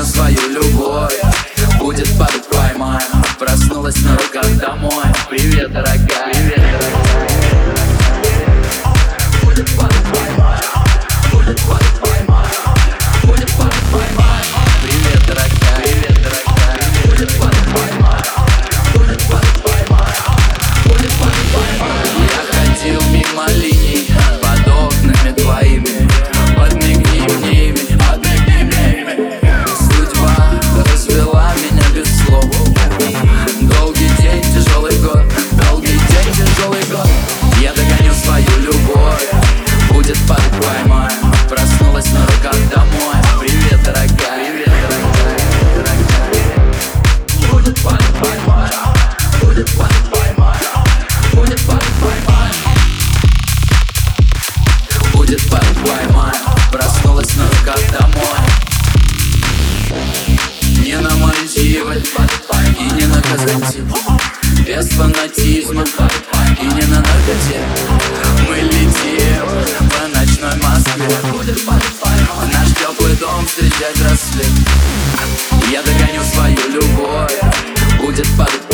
помню свою любовь. Будет падать поймаем Проснулась на руках домой. Привет, дорогая. Привет. казантин Без фанатизма. И не на наркоте Мы летим по ночной Москве. Наш теплый дом встречает рассвет. Я догоню свою любовь. Будет падать